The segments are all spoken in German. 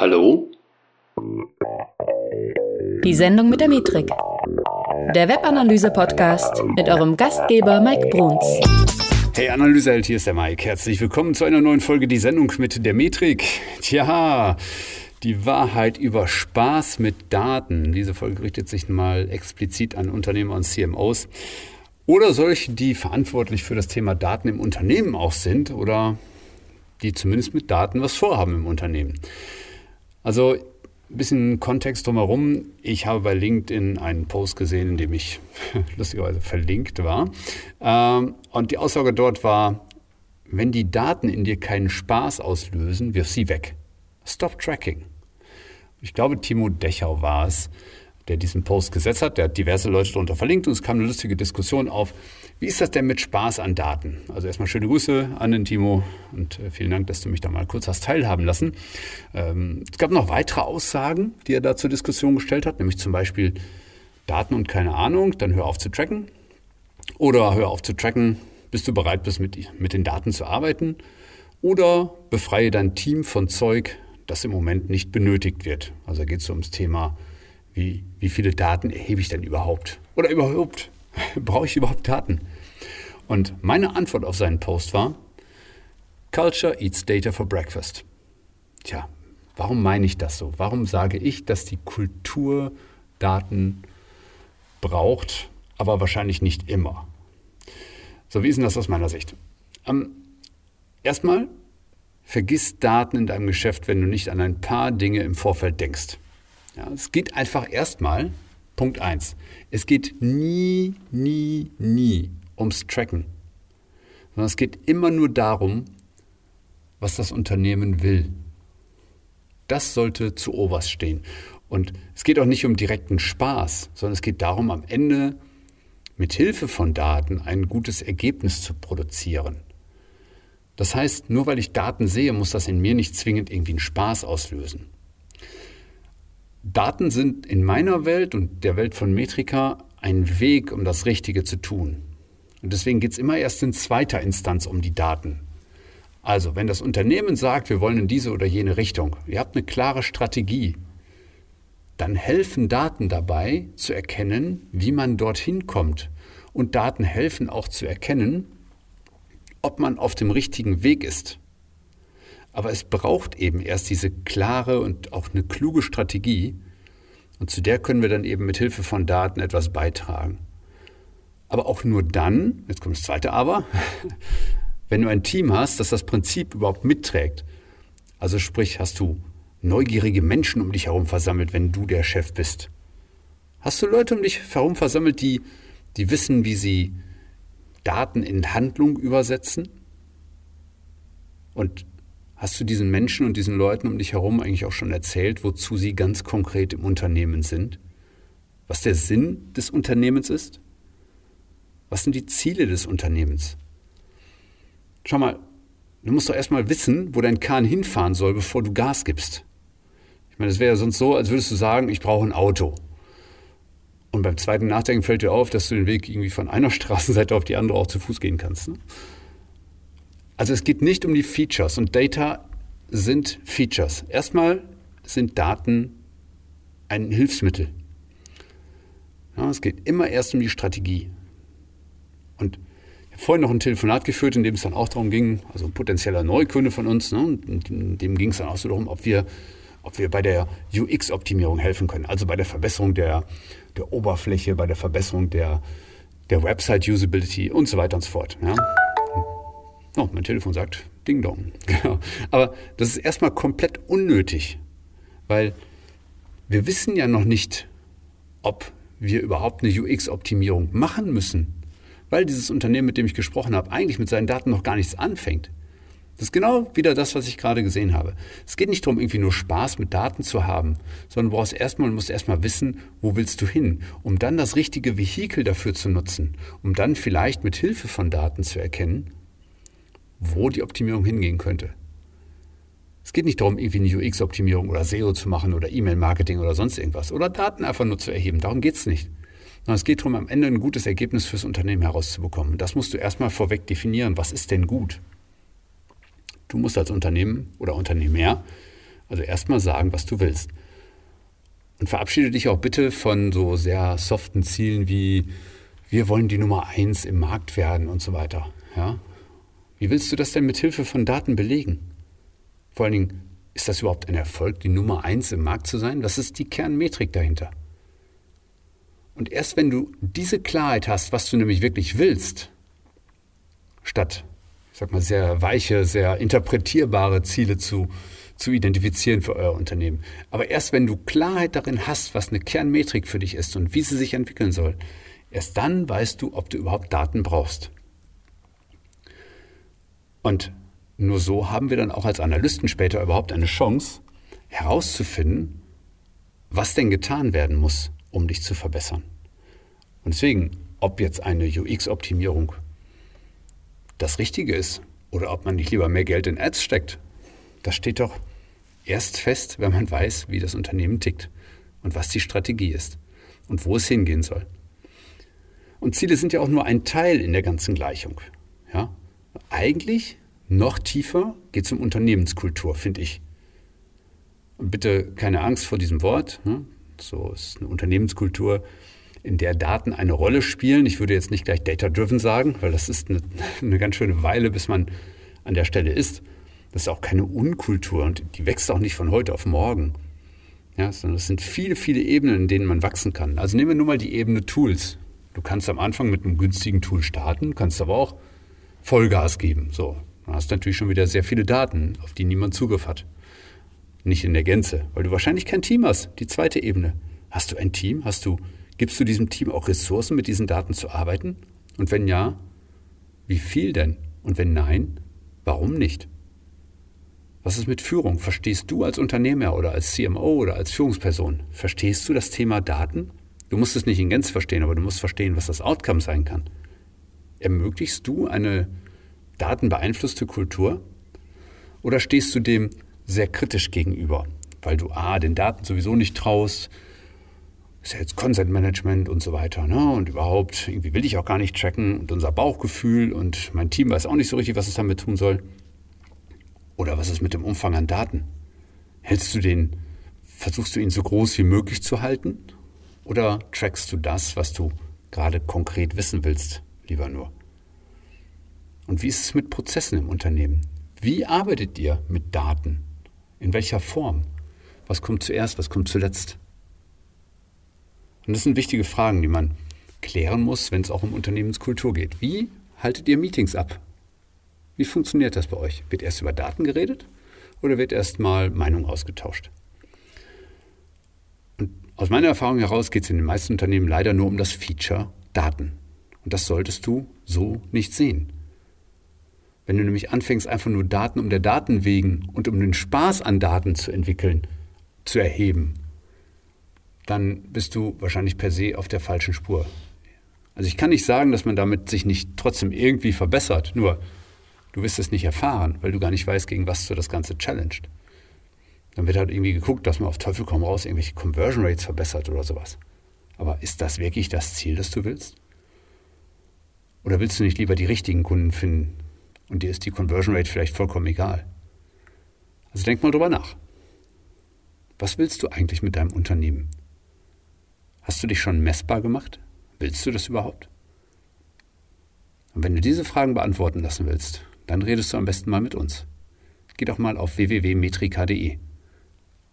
Hallo? Die Sendung mit der Metrik. Der Webanalyse-Podcast mit eurem Gastgeber Mike Bruns. Hey Analyseheld, hier ist der Mike. Herzlich willkommen zu einer neuen Folge Die Sendung mit der Metrik. Tja, die Wahrheit über Spaß mit Daten. Diese Folge richtet sich mal explizit an Unternehmer und CMOs. Oder solche, die verantwortlich für das Thema Daten im Unternehmen auch sind oder die zumindest mit Daten was vorhaben im Unternehmen. Also ein bisschen Kontext drumherum. Ich habe bei LinkedIn einen Post gesehen, in dem ich lustigerweise verlinkt war. Ähm, und die Aussage dort war, wenn die Daten in dir keinen Spaß auslösen, wirf sie weg. Stop tracking. Ich glaube, Timo Dechau war es, der diesen Post gesetzt hat. Der hat diverse Leute darunter verlinkt und es kam eine lustige Diskussion auf. Wie ist das denn mit Spaß an Daten? Also erstmal schöne Grüße an den Timo und äh, vielen Dank, dass du mich da mal kurz hast teilhaben lassen. Ähm, es gab noch weitere Aussagen, die er da zur Diskussion gestellt hat, nämlich zum Beispiel Daten und keine Ahnung, dann hör auf zu tracken. Oder hör auf zu tracken, bis du bereit bist, mit, mit den Daten zu arbeiten. Oder befreie dein Team von Zeug, das im Moment nicht benötigt wird. Also geht es so ums Thema wie, wie viele Daten erhebe ich denn überhaupt? Oder überhaupt, brauche ich überhaupt Daten? Und meine Antwort auf seinen Post war, Culture eats data for breakfast. Tja, warum meine ich das so? Warum sage ich, dass die Kultur Daten braucht, aber wahrscheinlich nicht immer? So, wie ist denn das aus meiner Sicht? Ähm, erstmal, vergiss Daten in deinem Geschäft, wenn du nicht an ein paar Dinge im Vorfeld denkst. Ja, es geht einfach erstmal, Punkt 1, es geht nie, nie, nie ums Tracken, sondern es geht immer nur darum, was das Unternehmen will. Das sollte zu oberst stehen. Und es geht auch nicht um direkten Spaß, sondern es geht darum, am Ende mit Hilfe von Daten ein gutes Ergebnis zu produzieren. Das heißt, nur weil ich Daten sehe, muss das in mir nicht zwingend irgendwie einen Spaß auslösen. Daten sind in meiner Welt und der Welt von Metrika ein Weg, um das Richtige zu tun. Und deswegen geht es immer erst in zweiter Instanz um die Daten. Also, wenn das Unternehmen sagt, wir wollen in diese oder jene Richtung, ihr habt eine klare Strategie, dann helfen Daten dabei zu erkennen, wie man dorthin kommt. Und Daten helfen auch zu erkennen, ob man auf dem richtigen Weg ist. Aber es braucht eben erst diese klare und auch eine kluge Strategie. Und zu der können wir dann eben mit Hilfe von Daten etwas beitragen. Aber auch nur dann, jetzt kommt das zweite Aber, wenn du ein Team hast, das das Prinzip überhaupt mitträgt. Also sprich, hast du neugierige Menschen um dich herum versammelt, wenn du der Chef bist. Hast du Leute um dich herum versammelt, die, die wissen, wie sie Daten in Handlung übersetzen? Und Hast du diesen Menschen und diesen Leuten um dich herum eigentlich auch schon erzählt, wozu sie ganz konkret im Unternehmen sind? Was der Sinn des Unternehmens ist? Was sind die Ziele des Unternehmens? Schau mal, du musst doch erstmal wissen, wo dein Kahn hinfahren soll, bevor du Gas gibst. Ich meine, es wäre ja sonst so, als würdest du sagen, ich brauche ein Auto. Und beim zweiten Nachdenken fällt dir auf, dass du den Weg irgendwie von einer Straßenseite auf die andere auch zu Fuß gehen kannst. Ne? Also es geht nicht um die Features und Data sind Features. Erstmal sind Daten ein Hilfsmittel. Ja, es geht immer erst um die Strategie. Und ich habe vorhin noch ein Telefonat geführt, in dem es dann auch darum ging, also ein potenzieller Neukunde von uns, ne, in dem ging es dann auch so darum, ob wir, ob wir bei der UX-Optimierung helfen können, also bei der Verbesserung der, der Oberfläche, bei der Verbesserung der, der Website-Usability und so weiter und so fort. Ja. Oh, mein Telefon sagt Ding Dong. Genau. Aber das ist erstmal komplett unnötig, weil wir wissen ja noch nicht, ob wir überhaupt eine UX-Optimierung machen müssen, weil dieses Unternehmen, mit dem ich gesprochen habe, eigentlich mit seinen Daten noch gar nichts anfängt. Das ist genau wieder das, was ich gerade gesehen habe. Es geht nicht darum, irgendwie nur Spaß mit Daten zu haben, sondern du brauchst erstmal, musst erstmal wissen, wo willst du hin, um dann das richtige Vehikel dafür zu nutzen, um dann vielleicht mit Hilfe von Daten zu erkennen, wo die Optimierung hingehen könnte. Es geht nicht darum, irgendwie eine UX-Optimierung oder SEO zu machen oder E-Mail-Marketing oder sonst irgendwas oder Daten einfach nur zu erheben. Darum geht es nicht. Sondern es geht darum, am Ende ein gutes Ergebnis fürs Unternehmen herauszubekommen. Das musst du erstmal vorweg definieren. Was ist denn gut? Du musst als Unternehmen oder Unternehmer Also erstmal sagen, was du willst. Und verabschiede dich auch bitte von so sehr soften Zielen wie wir wollen die Nummer eins im Markt werden und so weiter. Ja? Wie willst du das denn mit Hilfe von Daten belegen? Vor allen Dingen, ist das überhaupt ein Erfolg, die Nummer eins im Markt zu sein? Was ist die Kernmetrik dahinter? Und erst wenn du diese Klarheit hast, was du nämlich wirklich willst, statt, ich sag mal, sehr weiche, sehr interpretierbare Ziele zu, zu identifizieren für euer Unternehmen. Aber erst wenn du Klarheit darin hast, was eine Kernmetrik für dich ist und wie sie sich entwickeln soll, erst dann weißt du, ob du überhaupt Daten brauchst. Und nur so haben wir dann auch als Analysten später überhaupt eine Chance, herauszufinden, was denn getan werden muss, um dich zu verbessern. Und deswegen, ob jetzt eine UX-Optimierung das Richtige ist oder ob man nicht lieber mehr Geld in Ads steckt, das steht doch erst fest, wenn man weiß, wie das Unternehmen tickt und was die Strategie ist und wo es hingehen soll. Und Ziele sind ja auch nur ein Teil in der ganzen Gleichung. Eigentlich noch tiefer geht es um Unternehmenskultur, finde ich. Und bitte keine Angst vor diesem Wort. Ne? So ist eine Unternehmenskultur, in der Daten eine Rolle spielen. Ich würde jetzt nicht gleich data-driven sagen, weil das ist eine, eine ganz schöne Weile, bis man an der Stelle ist. Das ist auch keine Unkultur und die wächst auch nicht von heute auf morgen. Ja, sondern es sind viele, viele Ebenen, in denen man wachsen kann. Also nehmen wir nur mal die Ebene Tools. Du kannst am Anfang mit einem günstigen Tool starten, kannst aber auch Vollgas geben. So, dann hast du natürlich schon wieder sehr viele Daten, auf die niemand Zugriff hat. Nicht in der Gänze, weil du wahrscheinlich kein Team hast. Die zweite Ebene. Hast du ein Team? Hast du, gibst du diesem Team auch Ressourcen, mit diesen Daten zu arbeiten? Und wenn ja, wie viel denn? Und wenn nein, warum nicht? Was ist mit Führung? Verstehst du als Unternehmer oder als CMO oder als Führungsperson, verstehst du das Thema Daten? Du musst es nicht in Gänze verstehen, aber du musst verstehen, was das Outcome sein kann. Ermöglichst du eine datenbeeinflusste Kultur? Oder stehst du dem sehr kritisch gegenüber, weil du A, den Daten sowieso nicht traust, ist ja jetzt Consent Management und so weiter, ne? Und überhaupt, irgendwie will ich auch gar nicht tracken und unser Bauchgefühl und mein Team weiß auch nicht so richtig, was es damit tun soll. Oder was ist mit dem Umfang an Daten? Hältst du den, versuchst du ihn so groß wie möglich zu halten? Oder trackst du das, was du gerade konkret wissen willst, lieber nur? Und wie ist es mit Prozessen im Unternehmen? Wie arbeitet ihr mit Daten? In welcher Form? Was kommt zuerst, was kommt zuletzt? Und das sind wichtige Fragen, die man klären muss, wenn es auch um Unternehmenskultur geht. Wie haltet ihr Meetings ab? Wie funktioniert das bei euch? Wird erst über Daten geredet oder wird erst mal Meinung ausgetauscht? Und aus meiner Erfahrung heraus geht es in den meisten Unternehmen leider nur um das Feature Daten. Und das solltest du so nicht sehen. Wenn du nämlich anfängst, einfach nur Daten um der Daten wegen und um den Spaß an Daten zu entwickeln, zu erheben, dann bist du wahrscheinlich per se auf der falschen Spur. Also ich kann nicht sagen, dass man damit sich nicht trotzdem irgendwie verbessert. Nur Du wirst es nicht erfahren, weil du gar nicht weißt, gegen was du das Ganze challenged. Dann wird halt irgendwie geguckt, dass man auf Teufel komm raus irgendwelche Conversion Rates verbessert oder sowas. Aber ist das wirklich das Ziel, das du willst? Oder willst du nicht lieber die richtigen Kunden finden und dir ist die Conversion Rate vielleicht vollkommen egal? Also denk mal drüber nach. Was willst du eigentlich mit deinem Unternehmen? Hast du dich schon messbar gemacht? Willst du das überhaupt? Und wenn du diese Fragen beantworten lassen willst, dann redest du am besten mal mit uns. Geh doch mal auf www.metrika.de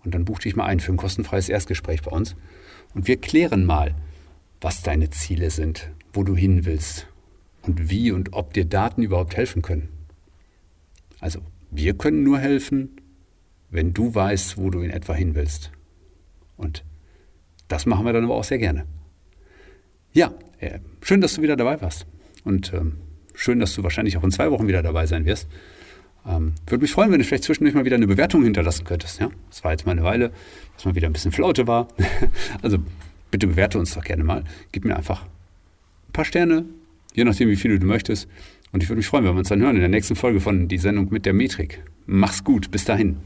und dann buch dich mal ein für ein kostenfreies Erstgespräch bei uns und wir klären mal, was deine Ziele sind, wo du hin willst und wie und ob dir Daten überhaupt helfen können. Also, wir können nur helfen, wenn du weißt, wo du in etwa hin willst. Und das machen wir dann aber auch sehr gerne. Ja, äh, schön, dass du wieder dabei warst. Und ähm, schön, dass du wahrscheinlich auch in zwei Wochen wieder dabei sein wirst. Ähm, Würde mich freuen, wenn du vielleicht zwischendurch mal wieder eine Bewertung hinterlassen könntest. Ja? Das war jetzt mal eine Weile, dass mal wieder ein bisschen Flaute war. also bitte bewerte uns doch gerne mal. Gib mir einfach ein paar Sterne, je nachdem, wie viele du möchtest. Und ich würde mich freuen, wenn wir uns dann hören in der nächsten Folge von Die Sendung mit der Metrik. Mach's gut, bis dahin.